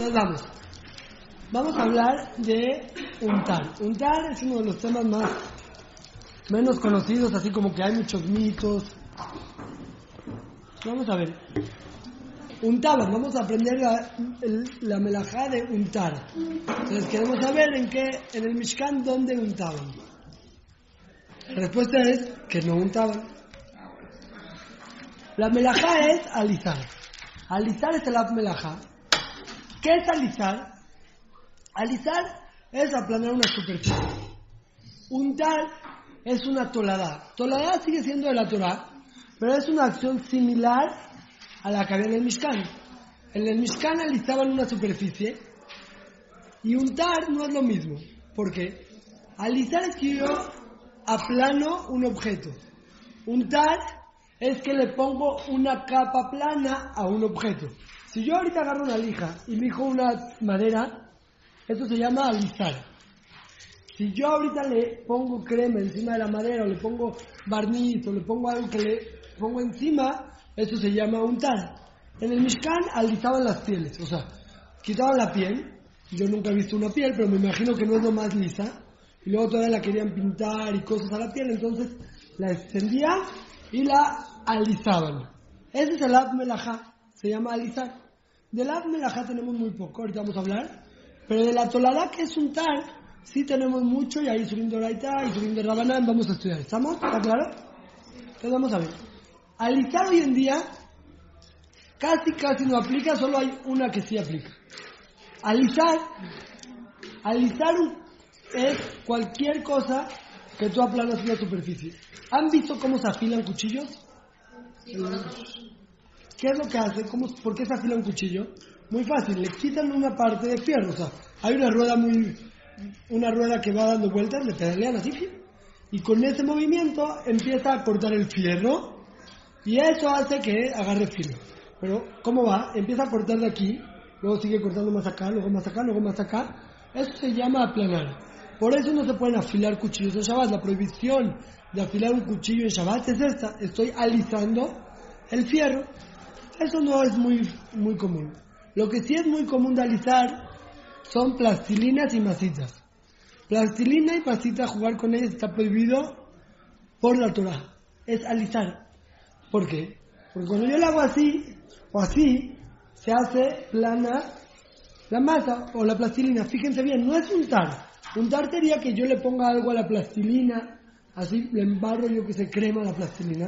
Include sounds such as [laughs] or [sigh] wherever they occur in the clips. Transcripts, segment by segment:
Vamos. Vamos a hablar de untar. Untar es uno de los temas más menos conocidos, así como que hay muchos mitos. Vamos a ver. Untaban, vamos a aprender la, el- la melajá de untar. Entonces queremos saber en qué, en el Mishkan, dónde untaban. La respuesta es que no untaban. La melajá es alisar. Alisar es el melajá. ¿Qué es alisar? Alisar es aplanar una superficie. Untar es una tolada. Tolada sigue siendo de la Torah, pero es una acción similar a la que había en el Mishkan. En el Mishkan alisaban una superficie y untar no es lo mismo. ¿Por qué? Alisar es que yo aplano un objeto. Untar es que le pongo una capa plana a un objeto. Si yo ahorita agarro una lija y lijo una madera, eso se llama alisar. Si yo ahorita le pongo crema encima de la madera, o le pongo barniz, o le pongo algo que le pongo encima, eso se llama untar. En el Mishkan alisaban las pieles, o sea, quitaban la piel. Yo nunca he visto una piel, pero me imagino que no es lo más lisa. Y luego todavía la querían pintar y cosas a la piel, entonces la extendían y la alisaban. Ese es el Ab se llama alisar. Del Ab Melajá tenemos muy poco, ahorita vamos a hablar. Pero de la tolada que es untar, sí tenemos mucho y ahí subiendo Raita y subiendo Rabanán vamos a estudiar. ¿Estamos? ¿Está claro? Entonces vamos a ver. Alisar hoy en día casi casi no aplica, solo hay una que sí aplica. Alisar, alisar es cualquier cosa que tú aplanas una superficie. ¿Han visto cómo se afilan cuchillos? ¿Qué es lo que hace? ¿Cómo, ¿Por qué se afila un cuchillo? Muy fácil, le quitan una parte de fierro. O sea, hay una rueda muy. una rueda que va dando vueltas, le pedalean así, y con ese movimiento empieza a cortar el fierro, y eso hace que agarre filo. Pero, ¿cómo va? Empieza a cortar de aquí, luego sigue cortando más acá, luego más acá, luego más acá. Eso se llama aplanar. Por eso no se pueden afilar cuchillos en Shabbat. La prohibición de afilar un cuchillo en Shabbat es esta. Estoy alisando el fierro. Eso no es muy, muy común. Lo que sí es muy común de alisar son plastilinas y masitas. Plastilina y masita, jugar con ellas está prohibido por la Torah. Es alisar. ¿Por qué? Porque cuando yo lo hago así o así, se hace plana la masa o la plastilina. Fíjense bien, no es untar. Untar sería que yo le ponga algo a la plastilina, así le embarro yo que se crema la plastilina.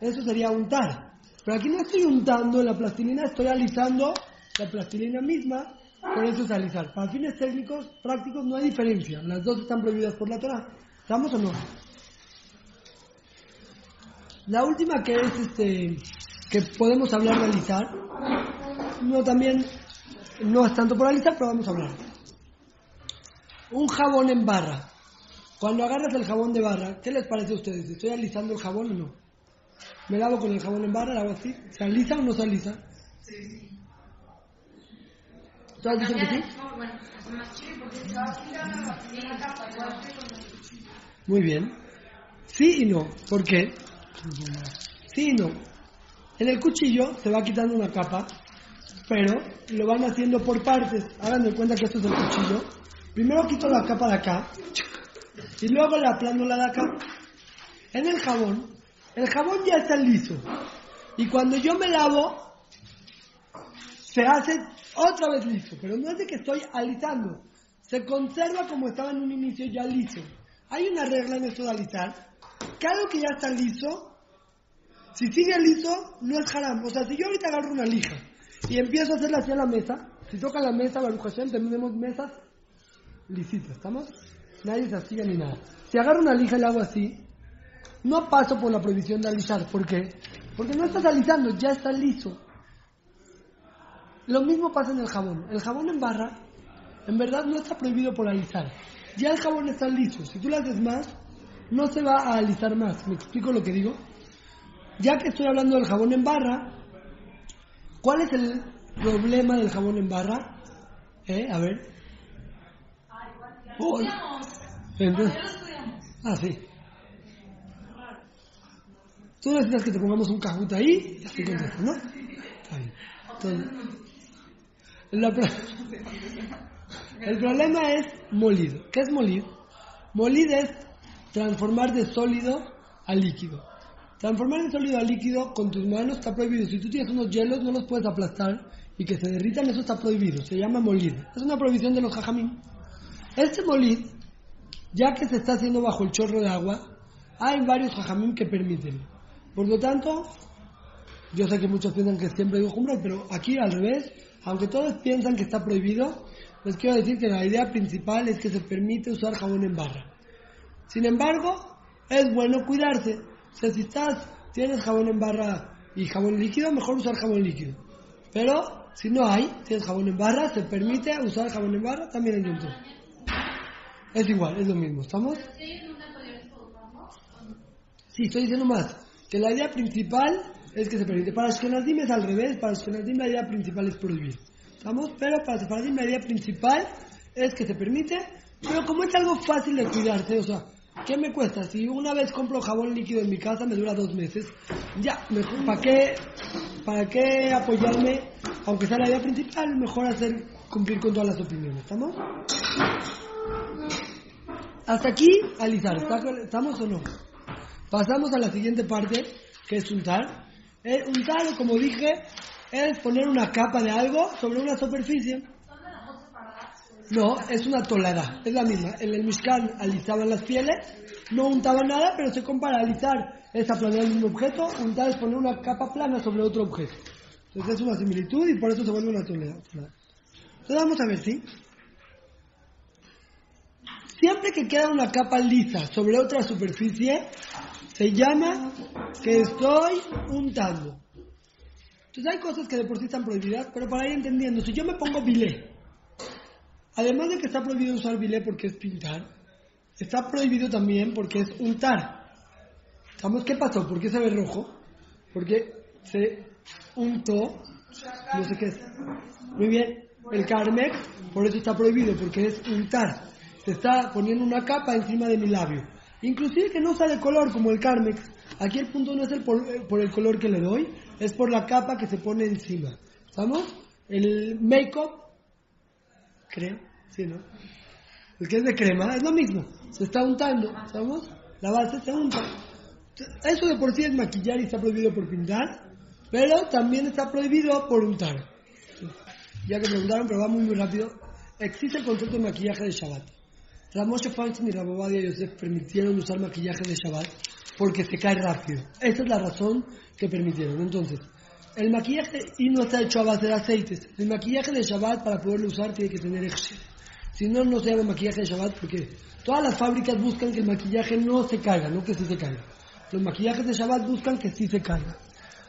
Eso sería untar. Pero aquí no estoy untando la plastilina, estoy alisando la plastilina misma, por eso es alisar. Para fines técnicos, prácticos, no hay diferencia. Las dos están prohibidas por la Torah. ¿Estamos o no? La última que es este que podemos hablar de alisar, no también no es tanto por alisar, pero vamos a hablar. Un jabón en barra. Cuando agarras el jabón de barra, ¿qué les parece a ustedes? ¿Estoy alisando el jabón o no? ¿Me lavo con el jabón en barra, hago así? ¿Se o no se? ¿Tú has dicho que sí? Muy bien. Sí y no. ¿Por qué? Sí y no. En el cuchillo se va quitando una capa, pero lo van haciendo por partes. Hagan de cuenta que esto es el cuchillo. Primero quito la capa de acá y luego la aplano la de acá. En el jabón, el jabón ya está liso. Y cuando yo me lavo, se hace otra vez liso. Pero no es de que estoy alisando. Se conserva como estaba en un inicio ya liso. Hay una regla en esto de alisar, que algo que ya está liso, si sigue liso, no es haram. O sea, si yo ahorita agarro una lija y empiezo a hacerla hacia la mesa, si toca la mesa, Baruch Hashem, tenemos mesas lisitas, ¿estamos? Nadie se astilla ni nada. Si agarro una lija y la hago así, no paso por la prohibición de alisar. ¿Por qué? Porque no estás alisando, ya está liso. Lo mismo pasa en el jabón. El jabón en barra, en verdad no está prohibido por alisar. Ya el jabón está liso. Si tú lo haces más, no se va a alisar más. ¿Me explico lo que digo? Ya que estoy hablando del jabón en barra, ¿cuál es el problema del jabón en barra? ¿Eh? A ver. Oh, entonces- ah, sí. Tú necesitas que te pongamos un cajut ahí y así ¿no? Está [laughs] El problema es molir. ¿Qué es molir? Molir es transformar de sólido a líquido. Transformar de sólido a líquido con tus manos está prohibido. Si tú tienes unos hielos, no los puedes aplastar y que se derritan, eso está prohibido. Se llama molir. Es una prohibición de los jajamín. Este molir, ya que se está haciendo bajo el chorro de agua, hay varios jajamín que permiten. Por lo tanto, yo sé que muchos piensan que siempre digo jumbral, pero aquí al revés, aunque todos piensan que está prohibido, les quiero decir que la idea principal es que se permite usar jabón en barra. Sin embargo, es bueno cuidarse. O sea, si estás, tienes jabón en barra y jabón líquido, mejor usar jabón líquido. Pero si no hay, tienes jabón en barra, se permite usar jabón en barra también en Tov. Es igual, es lo mismo, ¿estamos? Sí, estoy diciendo más. Que la idea principal es que se permite. Para Ashkenazim es al revés. Para Ashkenazim la idea principal es prohibir. ¿Estamos? Pero para Sefaradim la idea principal es que se permite. Pero como es algo fácil de cuidarse, o sea, ¿qué me cuesta? Si una vez compro jabón líquido en mi casa me dura dos meses, ya, ¿para qué, ¿para qué apoyarme? Aunque sea la idea principal, mejor hacer cumplir con todas las opiniones. ¿Estamos? Hasta aquí, alisar. ¿Está- ¿Estamos o no? Pasamos a la siguiente parte, que es untar. Eh, untar, como dije, es poner una capa de algo sobre una superficie. No, es una tolada, es la misma. En el Mishkan alisaban las pieles, no untaban nada, pero se compara alisar es aplanar mismo objeto, untar es poner una capa plana sobre otro objeto. Entonces es una similitud y por eso se vuelve una tolada. Entonces vamos a ver, ¿sí? Siempre que queda una capa lisa sobre otra superficie, se llama que estoy untando. Entonces hay cosas que de por sí están prohibidas, pero para ir entendiendo, si yo me pongo bilé, además de que está prohibido usar bilé porque es pintar, está prohibido también porque es untar. ¿Sabemos qué pasó? ¿Por qué se ve rojo? Porque se untó, no sé qué es. Muy bien, el Carmex, por eso está prohibido, porque es untar. Se está poniendo una capa encima de mi labio. Inclusive que no sale color como el Carmex. Aquí el punto no es el por, eh, por el color que le doy, es por la capa que se pone encima. ¿Estamos? El make-up, creo, sí, ¿no? El que es de crema, es lo mismo. Se está untando, ¿estamos? La base se unta. Eso de por sí es maquillar y está prohibido por pintar, pero también está prohibido por untar. Ya que preguntaron, pero va muy, muy rápido. Existe el concepto de maquillaje de Shabbat. Ramoshe Feinstein y Rabobadia Yosef permitieron usar maquillaje de Shabbat porque se cae rápido. Esa es la razón que permitieron. Entonces, el maquillaje y no está hecho a base de aceites. El maquillaje de Shabbat para poderlo usar tiene que tener Echsher. Si no, no se llama maquillaje de Shabbat porque todas las fábricas buscan que el maquillaje no se caiga, no que sí se caiga. Los maquillajes de Shabbat buscan que sí se caiga.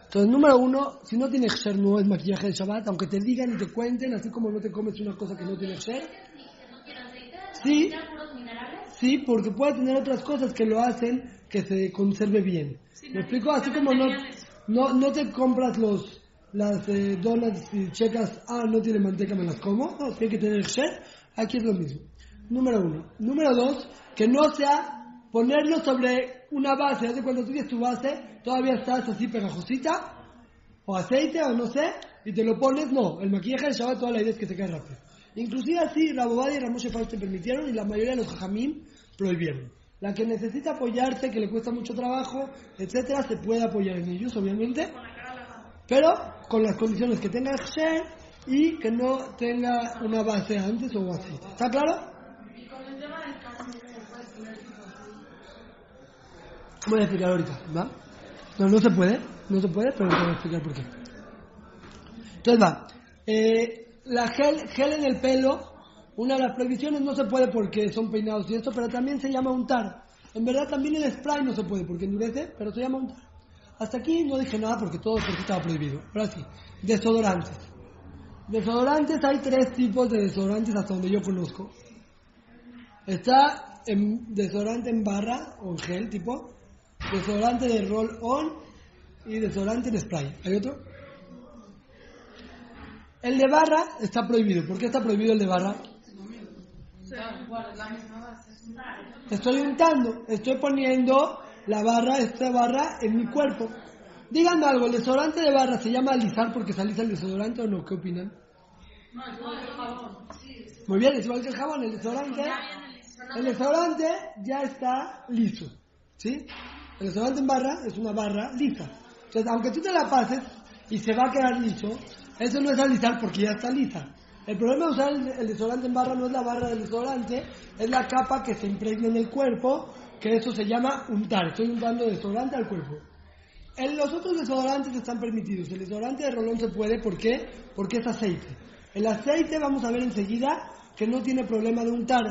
Entonces, número uno, si no tiene Echsher no es maquillaje de Shabbat, aunque te digan y te cuenten, así como no te comes una cosa que no tiene Echsher. Sí, sí, porque puede tener otras cosas que lo hacen que se conserve bien. ¿Me explico? Así como no, no, no te compras los las eh, donuts y checas, ah, no tiene manteca, me las como. No, tiene que tener Echsher. Aquí es lo mismo. Número uno. Número dos, que no sea ponerlo sobre una base. Hace cuando tú tienes tu base, todavía estás así pegajosita, o aceite, o no sé, y te lo pones. No, el maquillaje de Shabbat, toda la idea es que se cae rápido. Inclusive así, Rabobadi y Ramoshe te permitieron y la mayoría de los jajamim prohibieron. La que necesita apoyarse, que le cuesta mucho trabajo, etcétera, se puede apoyar en ellos, obviamente, pero con las condiciones que tenga Ksher y que no tenga una base antes o aceite. ¿Está claro? Voy a explicar ahorita, ¿va? No, no se puede, no se puede, pero te voy a explicar por qué. Entonces va, eh, la gel, gel en el pelo, una de las prohibiciones no se puede porque son peinados y esto, pero también se llama untar. En verdad también el spray no se puede porque endurece, pero se llama untar. Hasta aquí no dije nada porque todo porque estaba prohibido. Ahora sí, desodorantes. Desodorantes hay tres tipos de desodorantes hasta donde yo conozco. Está en desodorante en barra o en gel tipo, desodorante de roll on y desodorante en spray. ¿Hay otro? El de barra está prohibido. ¿Por qué está prohibido el de barra? Estoy untando, estoy poniendo la barra, esta barra en mi cuerpo. Díganme algo, ¿el desodorante de barra se llama alisar porque se alisa el desodorante o no? ¿Qué opinan? Muy bien, es igual que el jabón, el desodorante. El desodorante ya está liso. ¿Sí? El desodorante en barra es una barra lisa. Entonces, aunque tú te la pases y se va a quedar liso, eso no es alisar porque ya está lisa. El problema de usar el, el desodorante en barra no es la barra del desodorante, es la capa que se impregna en el cuerpo, que eso se llama untar. Estoy untando desodorante al cuerpo. En los otros desodorantes están permitidos. El desodorante de rolón se puede, ¿por qué? Porque es aceite. El aceite, vamos a ver enseguida, que no tiene problema de untar.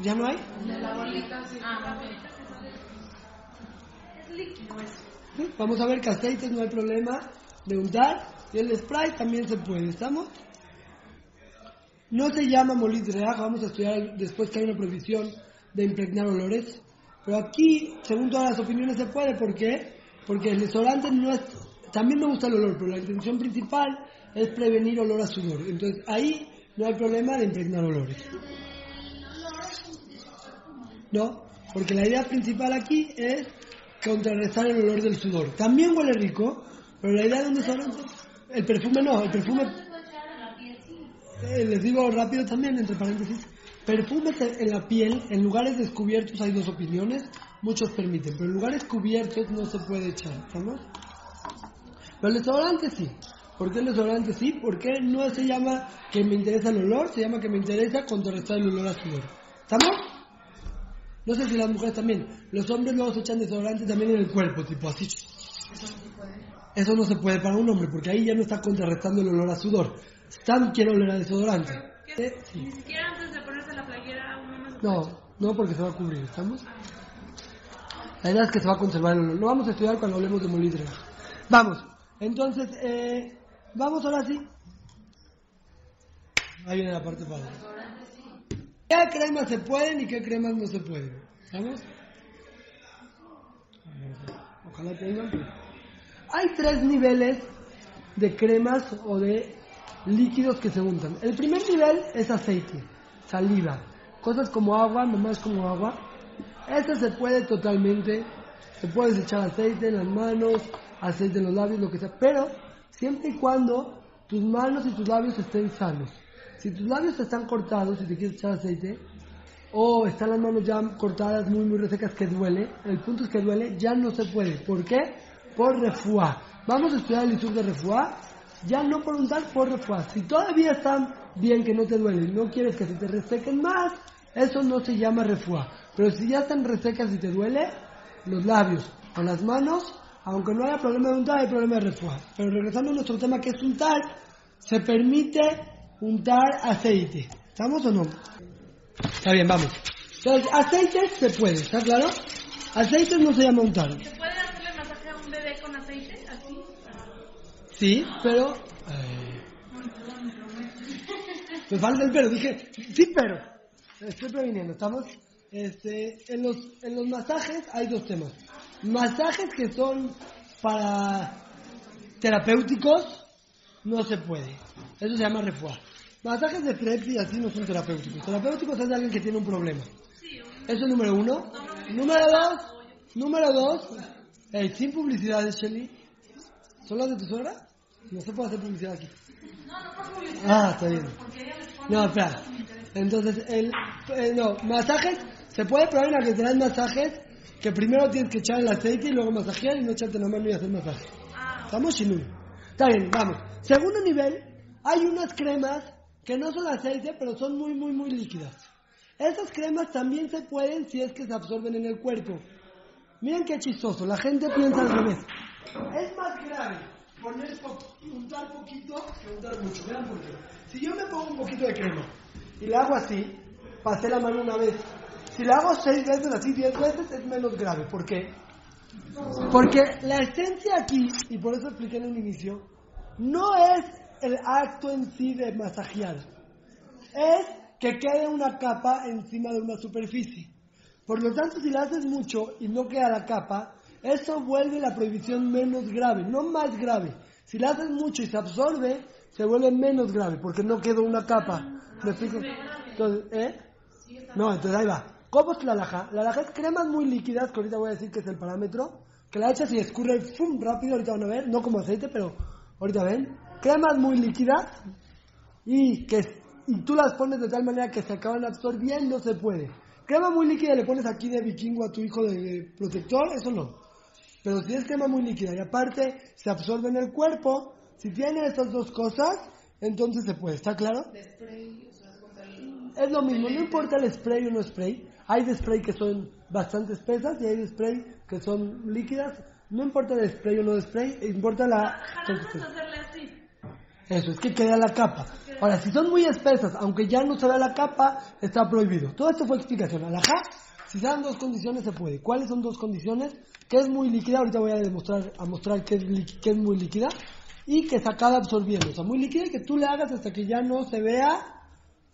¿Ya no hay? ¿Sí? Vamos a ver que aceites no hay problema de untar y el spray también se puede, ¿estamos? No se llama molit reaja, vamos a estudiar después que hay una prohibición de impregnar olores, pero aquí, según todas las opiniones, se puede, ¿por qué? Porque el desodorante no es, también me gusta el olor, pero la intención principal es prevenir olor a sudor, entonces ahí no hay problema de impregnar olores. No, porque la idea principal aquí es contrarrestar el olor del sudor. También huele rico, pero la idea de un desodorante, el perfume no, el perfume, eh, les digo rápido también, entre paréntesis, perfumes en la piel, en lugares descubiertos hay dos opiniones, muchos permiten, pero en lugares cubiertos no se puede echar, ¿estamos? Pero el desodorante sí. ¿Por qué el desodorante sí? Porque no se llama que me interesa el olor, se llama que me interesa contrarrestar el olor a sudor. ¿Estamos? No sé si las mujeres también. Los hombres luego se echan desodorante también en el cuerpo, tipo así. Eso no se puede para un hombre, porque ahí ya no está contrarrestando el olor a sudor. Stan quiere oler a desodorante. Eh, sí. Ni siquiera antes de ponerse la playera uno no se No, no porque se va a cubrir, ¿estamos? La idea es que se va a conservar el olor. Lo vamos a estudiar cuando hablemos de molidre. Vamos, entonces, eh, vamos ahora sí. Ahí viene la parte padre. ¿Qué cremas se pueden y qué cremas no se pueden? ¿Estamos? Ojalá tengan. Hay tres niveles de cremas o de líquidos que se untan. El primer nivel es aceite, saliva, cosas como agua, nomás como agua. Este se puede totalmente, se puede echar aceite en las manos, aceite en los labios, lo que sea, pero siempre y cuando tus manos y tus labios estén sanos. Si tus labios están cortados y te quieres echar aceite, o están las manos ya cortadas, muy, muy resecas, que duele, el punto es que duele, ya no se puede. ¿Por qué? Por refuá. Vamos a estudiar el isur de refuá, ya no por untar, por refuá. Si todavía están bien, que no te duele, no quieres que se te resequen más, eso no se llama refuá. Pero si ya están resecas y te duele, los labios o las manos, aunque no haya problema de untar, hay problema de refuá. Pero regresando a nuestro tema que es untar, se permite untar aceite. ¿Estamos o no? Está bien, vamos. Entonces, aceites se puede, ¿está claro? Aceites no se llama untar. ¿Se puede hacerle masaje a un bebé con aceite? Así. Sí, pero... eh, me falta el pero, dije, sí, pero. Estoy previniendo, ¿estamos? Este, en, los, en los masajes hay dos temas. Masajes que son para terapéuticos, no se puede. Eso se llama refuá. Masajes de frente y así no son terapéuticos. Terapéuticos es de alguien que tiene un problema. Eso es número uno. Número dos, número dos, sin publicidades, Shelly. ¿Son las de tu suegra? No se puede hacer publicidad aquí. Ah, está bien. No, espera. Entonces, el, eh, no, masajes, se puede probar en la que te dan masajes, que primero tienes que echar el aceite y luego masajear y no echarte la mano y hacer masaje. ¿Estamos sin uno? Está bien, vamos. Segundo nivel, hay unas cremas que no son aceite, pero son muy, muy, muy líquidas. Esas cremas también se pueden si es que se absorben en el cuerpo. Miren qué chistoso, la gente piensa al revés. Es más grave poner po- untar poquito que untar mucho. Vean por qué. Si yo me pongo un poquito de crema y la hago así, pasé la mano una vez. Si la hago seis veces, así diez veces, es menos grave. ¿Por qué? Porque la esencia aquí, y por eso expliqué en un inicio, no es el acto en sí de masajear. Es que quede una capa encima de una superficie. Por lo tanto, si la haces mucho y no queda la capa, eso vuelve la prohibición menos grave, no más grave. Si la haces mucho y se absorbe, se vuelve menos grave, porque no quedó una capa. ¿Me explico? Entonces, ¿eh? No, entonces ahí va. ¿Cómo es la laja? La laja es cremas muy líquidas, que ahorita voy a decir que es el parámetro, que la echas y escurre ¡fum! rápido, ahorita van a ver, no como aceite, pero ahorita ven. Cremas muy líquidas, y que y tú las pones de tal manera que se acaban absorbiendo, se puede. Crema muy líquida le pones aquí de vikingo a tu hijo de protector, eso no. Pero si es crema muy líquida y aparte se absorbe en el cuerpo, si tiene estas dos cosas, entonces se puede. ¿Está claro? Es lo mismo, no importa el spray o no spray. Hay de spray que son bastante espesas y hay de spray que son líquidas. No importa el spray o no de spray, importa la hacerle así. Eso, es que queda la capa. Ahora, si son muy espesas, aunque ya no se vea la capa, está prohibido. Todo esto fue explicación. Alajá, si se dan dos condiciones, se puede. ¿Cuáles son dos condiciones? Que es muy líquida, ahorita voy a demostrar, a mostrar que es, que es muy líquida, y que se acaba absorbiendo. O sea, muy líquida y que tú le hagas hasta que ya no se vea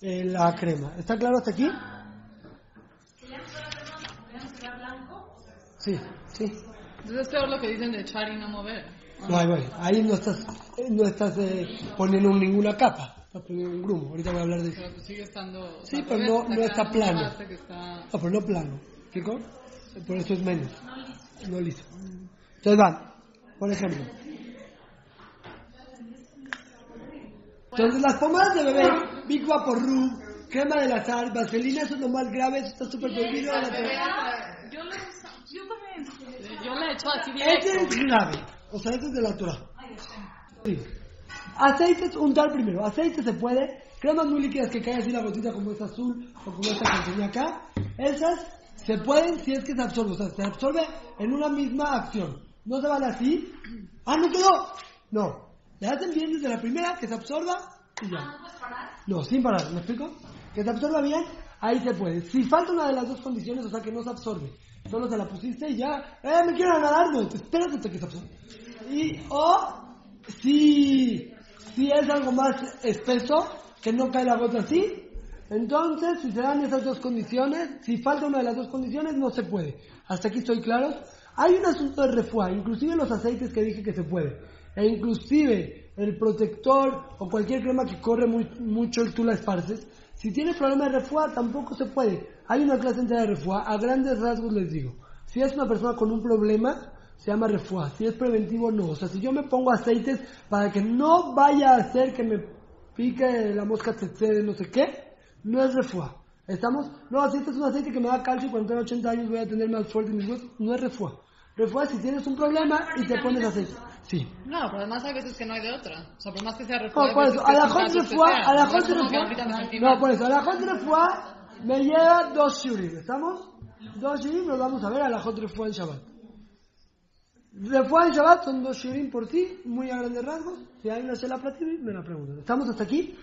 eh, la crema. ¿Está claro hasta aquí? Sí, sí. Entonces es peor lo que dicen de echar y no mover. No, ahí voy. Ahí no estás, no estás eh, poniendo ninguna capa. Estás poniendo un grumo. Ahorita voy a hablar de eso. Pero pues sigue estando... o Sí, sea, pero no- no está plano. está- No, pero no plano. ¿Explico? Por eso es menos. No liso. Entonces va. Por ejemplo. Entonces las pomadas de bebé, Big Vaporru, crema del azar, vaselina, eso es lo más grave, eso está súper prohibido. la- Yo lo uso. Yo también. Este es grave. O sea, este es de la Torah. Sí. Aceites, untar primero. Aceite se puede. Cremas muy líquidas que cae así la gotita como esta azul o como esta que enseñé acá. Esas se pueden si es que se absorbe. O sea, se absorbe en una misma acción. No se van así. ¡Ah, no quedó! No. Le hacen bien desde la primera, que se absorba y ya. No, sin parar. ¿Me explico? Que se absorba bien, ahí se puede. Si falta una de las dos condiciones, o sea, que no se absorbe. Solo se la pusiste y ya. ¡Eh, me quiero nadar! No, espérate hasta que se. Y, o, si, si es algo más espeso, que no cae la gota así, entonces, si se dan esas dos condiciones, si falta una de las dos condiciones, no se puede. Hasta aquí estoy claro. Hay un asunto de refuá, inclusive los aceites que dije que se puede. E inclusive el protector o cualquier crema que corre muy- mucho el tú la esparces. Si tiene problema de refuá, tampoco se puede. Hay una clase entera de refuá. A grandes rasgos les digo. Si es una persona con un problema, se llama refuá. Si es preventivo, no. O sea, si yo me pongo aceites para que no vaya a hacer que me pique la mosca tsetse, no sé qué, no es refuá. ¿Estamos? No, si este es un aceite que me da calcio y cuando tenga 80 años voy a tener más fuerte mis huesos, no es refuá. Refuá si tienes un problema y te pones aceite. Sí. No, pero además hay veces que no hay de otra. O sea, por más que sea No, refuá, por hay eso, a la Hot Refuá, a la No Hot Refuá, no, por eso, a la Hot Refuá me lleva dos shurim, ¿estamos? Dos shurim los vamos a ver a la Hot Refuá en Shabbat. Refuá en Shabbat son dos shurim por sí, muy a grandes rasgos. Si hay una Shela Platini, me la preguntan. ¿Estamos hasta aquí?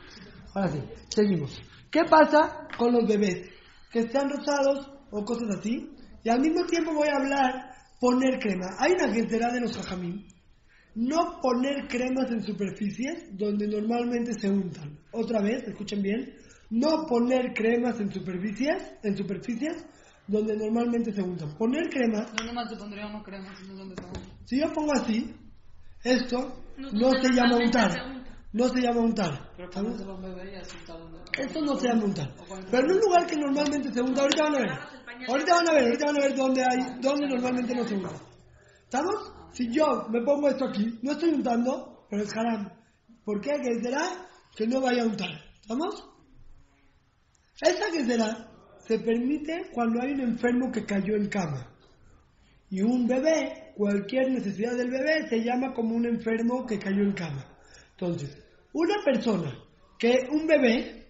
Ahora sí, seguimos. ¿Qué pasa con los bebés? Que están rosados o cosas así. Y al mismo tiempo voy a hablar poner crema. Hay una gente de los jajamín no poner cremas en superficies donde normalmente se untan. Otra vez, escuchen bien, no poner cremas en superficies, en superficies donde normalmente se untan. Poner crema, ¿Dónde más te pondría uno crema? Si no se si yo pongo así, esto No, no se llama untar. se unta. No se llama untar. Se donde... Esto no se llama untar. Pero en un lugar que normalmente se unta, ahorita van a ver. Ahorita van a ver, ahorita van a ver dónde hay, dónde normalmente no se unta. ¿Estamos? Si yo me pongo esto aquí, no estoy untando, pero es haram. ¿Por qué? Que será que no vaya a untar. ¿Estamos? Esa será se permite cuando hay un enfermo que cayó en cama. Y un bebé, cualquier necesidad del bebé, se llama como un enfermo que cayó en cama. Entonces, una persona que un bebé,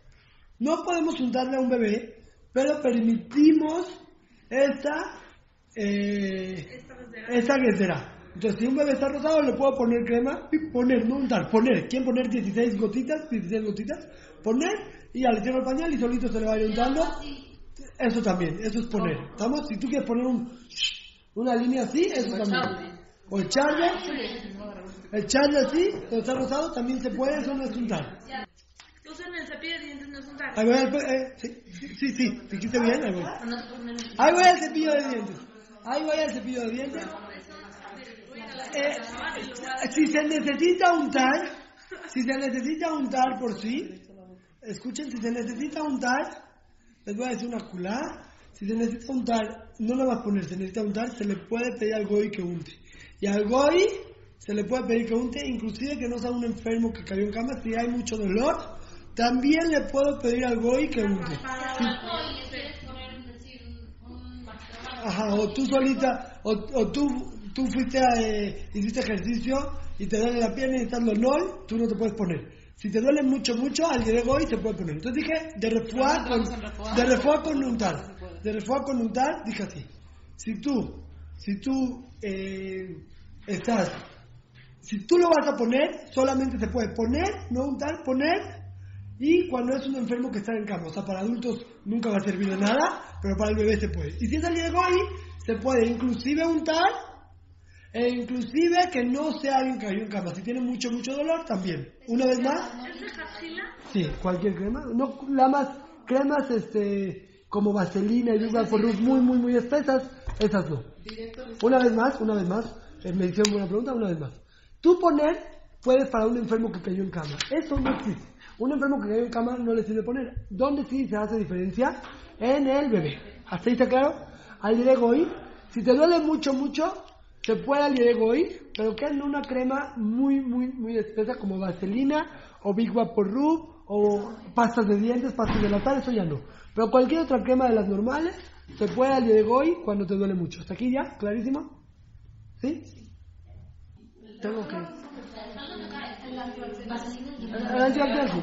no podemos untarle a un bebé, pero permitimos esta, eh, esta será. Entonces, si un bebé está rosado, le puedo poner crema y poner, no untar, poner. ¿Quién poner 16 gotitas? 16 gotitas. Poner y ya le cierro el pañal y solito se le va a ir untando. Eso también, eso es poner. ¿Estamos? Si tú quieres poner un, una línea así, eso también. O echarle, echarle así, cuando está rosado, también se puede, eso no es untar. Usan el cepillo de dientes, no es untar. Ahí voy al, eh, sí, sí, sí, sí, dijiste bien, ahí voy. Ahí voy al cepillo de dientes. Ahí voy al cepillo de dientes. Eh, si se necesita untar, si se necesita untar por sí, escuchen, si se necesita untar, les voy a decir una culá, si se necesita untar, no lo vas a poner, se necesita untar, se le puede pedir al goy que unte. Y al goy se le puede pedir que unte, inclusive que no sea un enfermo que cayó en cama, si hay mucho dolor, también le puedo pedir al Goy que unte. Sí. Ajá, o tú solita, o, o tú, tú fuiste a, eh, hiciste ejercicio y te duele la pierna y estás lo nol, tú no te puedes poner. Si te duele mucho, mucho, al de hoy se puede poner. Entonces dije, de refuá con, de refuá con No untar. se puede. De refuá con untar, dije así. Si tú, si tú eh, estás, si tú lo vas a poner, solamente se puede poner, no untar, poner, y cuando es un enfermo que está en cama. O sea, para adultos nunca va a servir de nada, pero para el bebé se puede. Y si es el de hoy, se puede inclusive untar, e inclusive que no sea alguien que cayó en cama. Si tiene mucho, mucho dolor, también. Una vez más. Sí, cualquier crema. No, la más, cremas este, como vaselina y por luz muy, muy, muy espesas, esas no. Una vez más, una vez más, eh, me hicieron buena pregunta, una vez más. Tú poner, puedes para un enfermo que cayó en cama. Eso no existe. Un enfermo que cayó en cama no le sirve poner. ¿Dónde sí se hace diferencia? En el bebé. ¿Hasta ahí está claro? Al hoy, si te duele mucho, mucho, se puede al hoy, pero que en una crema muy, muy, muy espesa como vaselina o Big Vapor Rub o pastas de dientes, pastas de latar, eso ya no. Pero cualquier otra crema de las normales se puede al hoy cuando te duele mucho. ¿Hasta aquí ya? ¿Clarísimo? ¿Sí? Tengo que...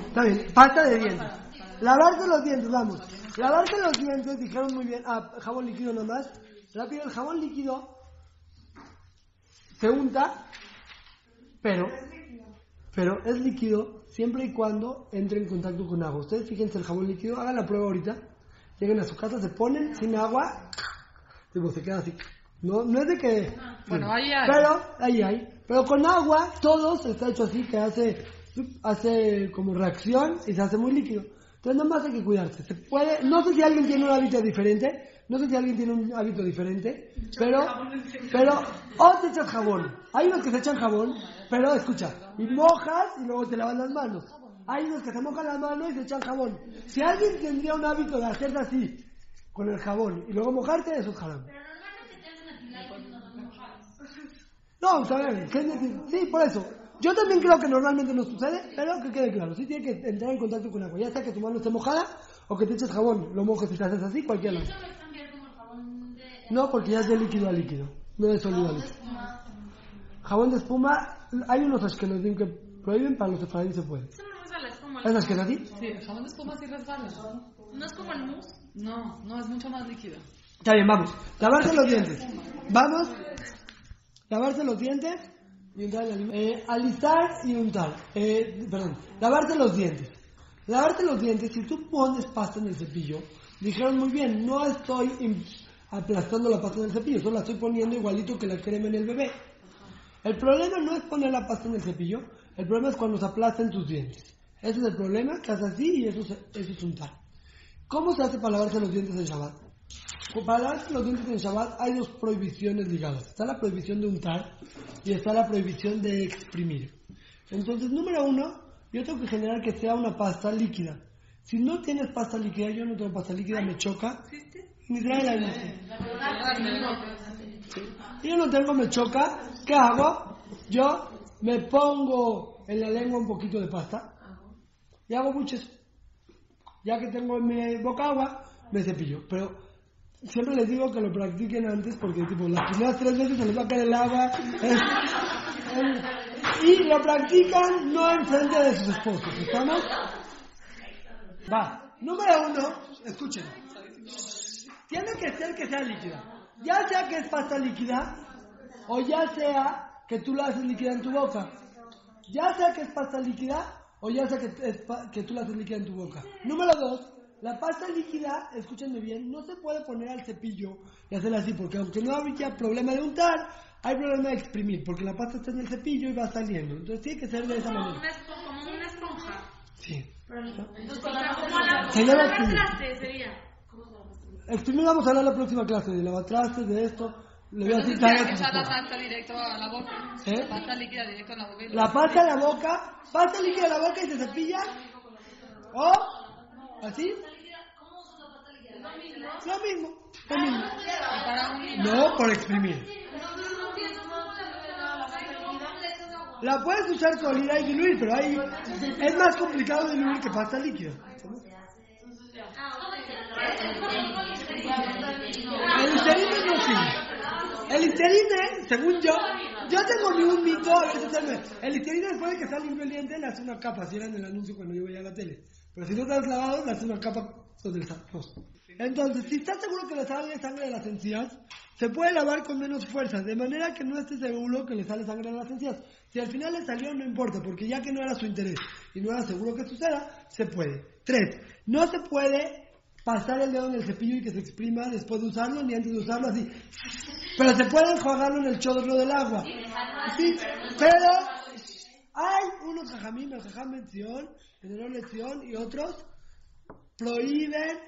Está bien. Pasta de dientes. Lavarse los dientes, vamos. Lavarse los dientes, dijeron muy bien. Ah, jabón líquido nomás. Rápido, el jabón líquido se unta, pero, pero es líquido siempre y cuando entre en contacto con agua. Ustedes fíjense el jabón líquido, hagan la prueba ahorita. Lleguen a su casa, se ponen sin agua, tipo, se queda así. No, no es de que... Bueno, ahí hay. Pero, ahí hay. Pero con agua, todos está hecho así, que hace, hace como reacción y se hace muy líquido. Entonces, nada más hay que cuidarse. Se puede, no sé si alguien tiene un hábito diferente, no sé si alguien tiene un hábito diferente, pero, pero, o te echas jabón. Hay unos que se echan jabón, pero escucha, y mojas y luego te lavas las manos. Hay unos que se mojan las manos y se echan jabón. Si alguien tendría un hábito de hacerse así, con el jabón, y luego mojarte, eso es jabón. No, a ver, ¿qué es decir? sí, por eso. Yo también creo que normalmente no sucede, pero que quede claro. Sí tiene que entrar en contacto con agua. Ya sea que tu mano esté mojada o que te eches jabón, lo mojes y te haces así, cualquiera. No, porque ya es de líquido a líquido, no de sólido a líquido. Jabón de espuma, hay unos ashkenazim que prohíben, para los sefaradín se puede. Eso no resbala, es como ¿Es el... ashkenazí? Sí, el jabón de espuma sí resbala. No es como el mousse. No, no, es mucho más líquido. Está bien, vamos. Lavarse los dientes. Vamos. Lavarse los dientes y untar el alimento. Eh, alisar y untar. Eh, perdón. Lavarse los dientes. Lavarte los dientes, si tú pones pasta en el cepillo, dijeron muy bien, no estoy aplastando la pasta en el cepillo, solo la estoy poniendo igualito que la crema en el bebé. El problema no es poner la pasta en el cepillo, el problema es cuando se aplastan tus dientes. Ese es el problema, que haces así y eso, eso es untar. ¿Cómo se hace para lavarse los dientes en Shabbat? Para lavarse los dientes en Shabbat hay dos prohibiciones ligadas. Está la prohibición de untar y está la prohibición de exprimir. Entonces, número uno, yo tengo que generar que sea una pasta líquida. Si no tienes pasta líquida, yo no tengo pasta líquida, me choca. Ni trae la imagen. Si yo no tengo, me choca. ¿Qué hago? Yo me pongo en la lengua un poquito de pasta y hago buches. Ya que tengo en mi boca agua, me cepillo. Pero siempre les digo que lo practiquen antes porque tipo las primeras tres veces se les va a caer el agua. Es- es- y lo practican no en frente de sus esposos. ¿Estamos? Va. Número uno, escuchen. Tiene que ser que sea líquida. Ya sea que es pasta líquida o ya sea que tú la haces líquida en tu boca. Ya sea que es pasta líquida o ya sea que, es que tú la haces líquida en tu boca. Número dos, la pasta líquida, escúchenme bien, no se puede poner al cepillo y hacerla así, porque aunque no habría problema de untar, hay problema de exprimir, porque la pasta está en el cepillo y va saliendo. Entonces tiene que ser de esa manera. una, como una esponja. Sí. O sea, como la, Se llama lavar así. traste Exprimir vamos a hablar la próxima clase de lavatrastes, de esto. Le voy a decir la pasta directo a la boca. ¿Eh? Pasta líquida directo a la boca. y La pasta en la boca, pasta líquida en la boca y se cepilla. O así. Lo mismo. Lo mismo. No por exprimir. La puedes usar sólida y diluir, pero ahí es más complicado diluir que pasta líquida. El listerine no sirve. El listerine, según yo, yo tengo ni un mito, a veces el, el listerine después de que sale ingrediente le hace una capa, si era en el anuncio cuando yo veía la tele. Pero si no has lavado, le hace una capa sobre el arroz. Entonces, si estás seguro que le sale sangre de las encías, se puede lavar con menos fuerza, de manera que no estés seguro que le sale sangre de las encías. Si al final le salió, no importa, porque ya que no era su interés y no era seguro que suceda, se puede. Tres, no se puede pasar el dedo en el cepillo y que se exprima después de usarlo, ni antes de usarlo, así. Pero se puede enjuagarlo en el chorro del agua. Sí, pero hay unos jajamim, el jajam mención, el honor lección y otros prohíben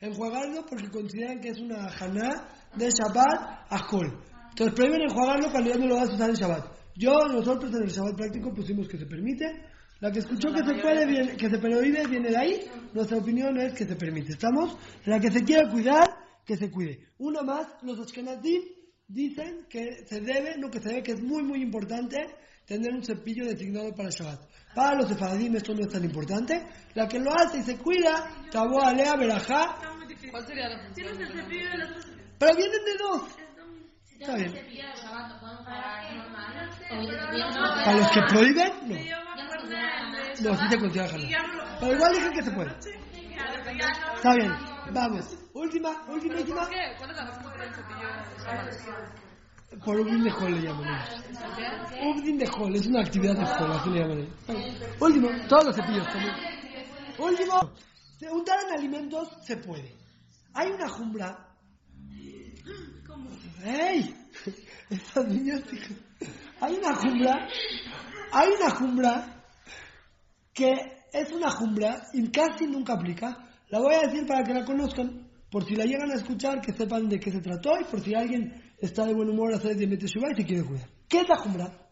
enjuagarlo porque consideran que es una haná de Shabbat a Kol. Entonces prohíben enjuagarlo cuando ya no lo vas a usar en Shabbat. Yo, nosotros en el Shabbat práctico pusimos que se permite. La que escuchó que se puede, viene- que se prohíbe, viene de ahí. Nuestra opinión es que se permite. ¿Estamos? La que se quiera cuidar, que se cuide. Una más, los Ashkenazim dicen que se debe, no que se debe, que es muy, muy importante tener un cepillo designado para Shabbat. Para los sefaradim esto no es tan importante. La que lo hace y se cuida, tabó alea, difícil. ¿Cuál sería la Tienes función? el cepillo de los dos. pero vienen de dos. Está bien. Para los que prohíben, no. No, sí me lo- Pero igual dije que se puede. Está bien, vamos. Última, última, última. ¿Por qué? ¿Cuál es la el cepillo? Por Ubdin de Hall le llaman ellos. De Hall, es una actividad de Hall, así le llaman ellos. Último, todos los cepillos también. Último, se- untar en alimentos se puede. Hay una jumbra. ¡Ey! [laughs] Estas niñas. Hay una jumbra. Hay una jumbra que es una jumbra y casi nunca aplica. La voy a decir para que la conozcan, por si la llegan a escuchar, que sepan de qué se trató y por si alguien está de buen humor a hacer diabetes Shubá y se quiere cuidar. ¿Qué es la jumbra?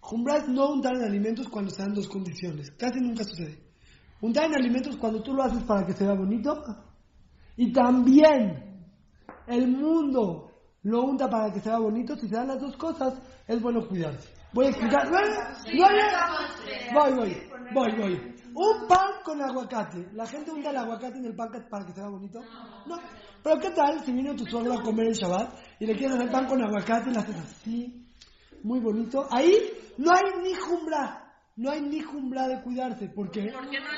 Jumbra es no untar en alimentos cuando se dan dos condiciones. Casi nunca sucede. Untar en alimentos cuando tú lo haces para que se vea bonito y también el mundo lo unta para que se vea bonito. Si se dan las dos cosas, es bueno cuidarse. Voy a explicar. Voy, voy, voy, voy, voy. Un pan con aguacate. ¿La gente unta el aguacate en el pan para que se vea bonito? No. Pero ¿qué tal si vino tu suegro a comer el Shabbat y le quieres hacer pan con aguacate y le haces así, muy bonito? Ahí no hay ni jumbra. No hay ni jumbra de cuidarse. ¿Por qué?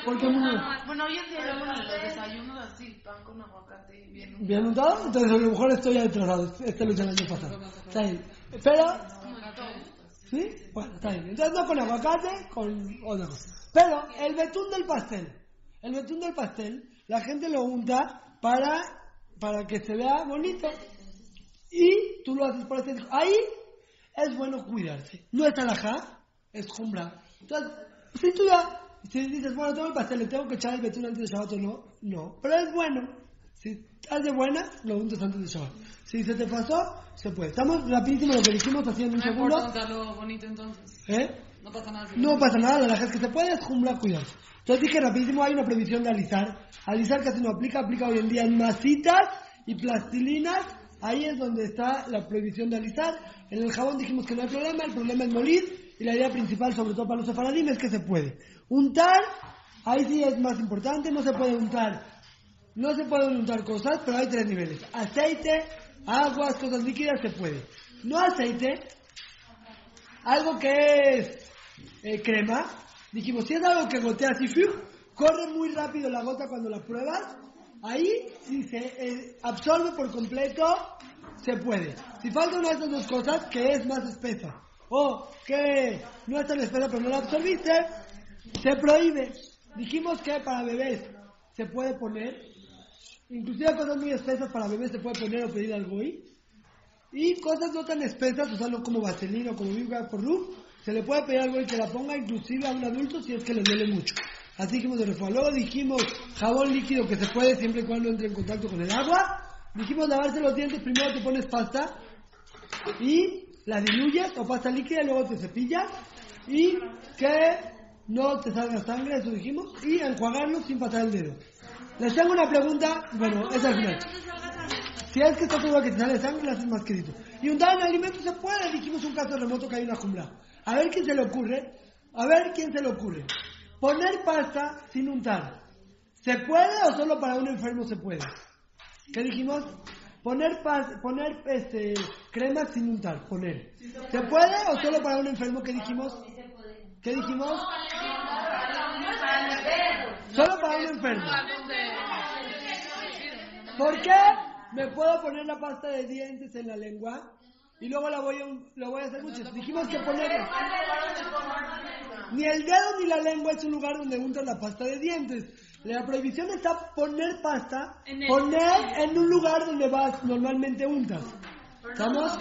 Porque muy- Bueno, hoy en día vemos los desayunos así, pan con aguacate y bien. ¿Bien untado? Entonces a lo mejor estoy ya atrasado. Este lo hice el año pasado. Está bien. Pero, ¿sí? Bueno, está bien. Entonces no con aguacate, con otra cosa. Pero el betún del pastel. El betún del pastel, la gente lo unta para, para que se vea bonito. Y tú lo haces para hacer. Ahí es bueno cuidarse. No es alajá, es jumbra. Entonces, si tú ya, si dices, bueno, tengo el pastel, le tengo que echar el betún antes de Shabbat o no, no. Pero es bueno. Si estás de buena, lo untas antes de Shabbat. Si se te pasó, se puede. Estamos rapidísimo lo que dijimos, en un No importa segundo. untarlo bonito entonces. ¿Eh? No pasa nada. si No pasa nada, la es que se puede, es jumbra, cuidarse. Entonces dije rapidísimo, hay una prohibición de alisar. Alisar casi no aplica, aplica hoy en día en masitas y plastilinas. Ahí es donde está la prohibición de alisar. En el jabón dijimos que no hay problema, el problema es molir. Y la idea principal, sobre todo para los sefaradim, es que se puede. Untar, ahí sí es más importante, no se puede untar. No se pueden untar cosas, pero hay tres niveles. Aceite, aguas, cosas líquidas, se puede. No aceite, algo que es eh, crema, dijimos, si es algo que gotea así, corre muy rápido la gota cuando la pruebas, ahí si se eh, absorbe por completo, se puede. Si falta una estas dos cosas, que es más espesa, o que no es tan espesa pero no la absorbiste, se prohíbe. Dijimos que para bebés se puede poner, inclusive cosas muy espesas para bebés se puede poner o pedir al goy, y cosas no tan espesas, usarlo como vaselina o como Viva por Ruf, se le puede pedir algo y que la ponga inclusive a un adulto si es que le duele mucho. Así dijimos de refuerzo. Luego dijimos jabón líquido que se puede siempre y cuando entre en contacto con el agua. Dijimos lavarse los dientes, primero te pones pasta y la diluyes o pasta líquida luego te cepillas y que no te salga sangre, eso dijimos, y enjuagarlo sin pasar el dedo. Les tengo una pregunta, bueno, es al final. Si es que está seguro que te sale sangre, lo haces más querido. Y untar en alimentos se puede, dijimos un caso remoto que hay una jumbra. A ver quién se le ocurre. A ver quién se le ocurre. Poner pasta sin untar. ¿Se puede o solo para un enfermo se puede? ¿Qué dijimos? Poner pas- poner este crema sin untar, poner. ¿Se puede o solo para un enfermo? ¿Qué dijimos? ¿Qué dijimos? Solo para un enfermo. ¿Por qué me puedo poner la pasta de dientes en la lengua y luego la voy a, la voy a hacer mucho? Dijimos que poner ni el dedo ni la lengua es un lugar donde untas la pasta de dientes. La prohibición está poner pasta, En poner en un lugar donde vas normalmente untas. ¿Estamos?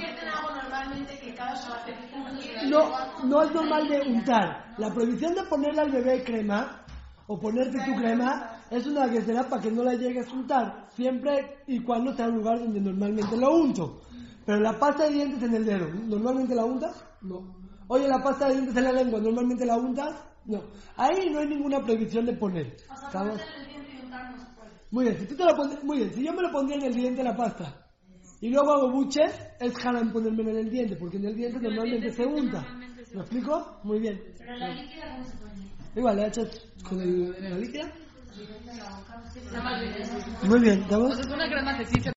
No, no es normal de untar. La prohibición de ponerle al bebé crema o ponerte tu crema es una que será para que no la llegues a untar, siempre y cuando sea un lugar donde normalmente lo unto. Pero la pasta de dientes en el dedo, ¿normalmente la untas? No. Oye, la pasta de dientes en la lengua, ¿normalmente la untas? No. Ahí no hay ninguna prohibición de poner. ¿Estamos? Muy bien, si tú te lo pon- muy bien, si yo me lo pondría en el diente la pasta y luego hago buches, es haram ponérmelo en el diente, porque en el diente normalmente se unta. ¿Me explico? Muy bien. Pero la líquida, ¿cómo se pone? Igual, le echas con el, la líquida. La. Muy bien, O ¿estamos? sea, es una crema que sí se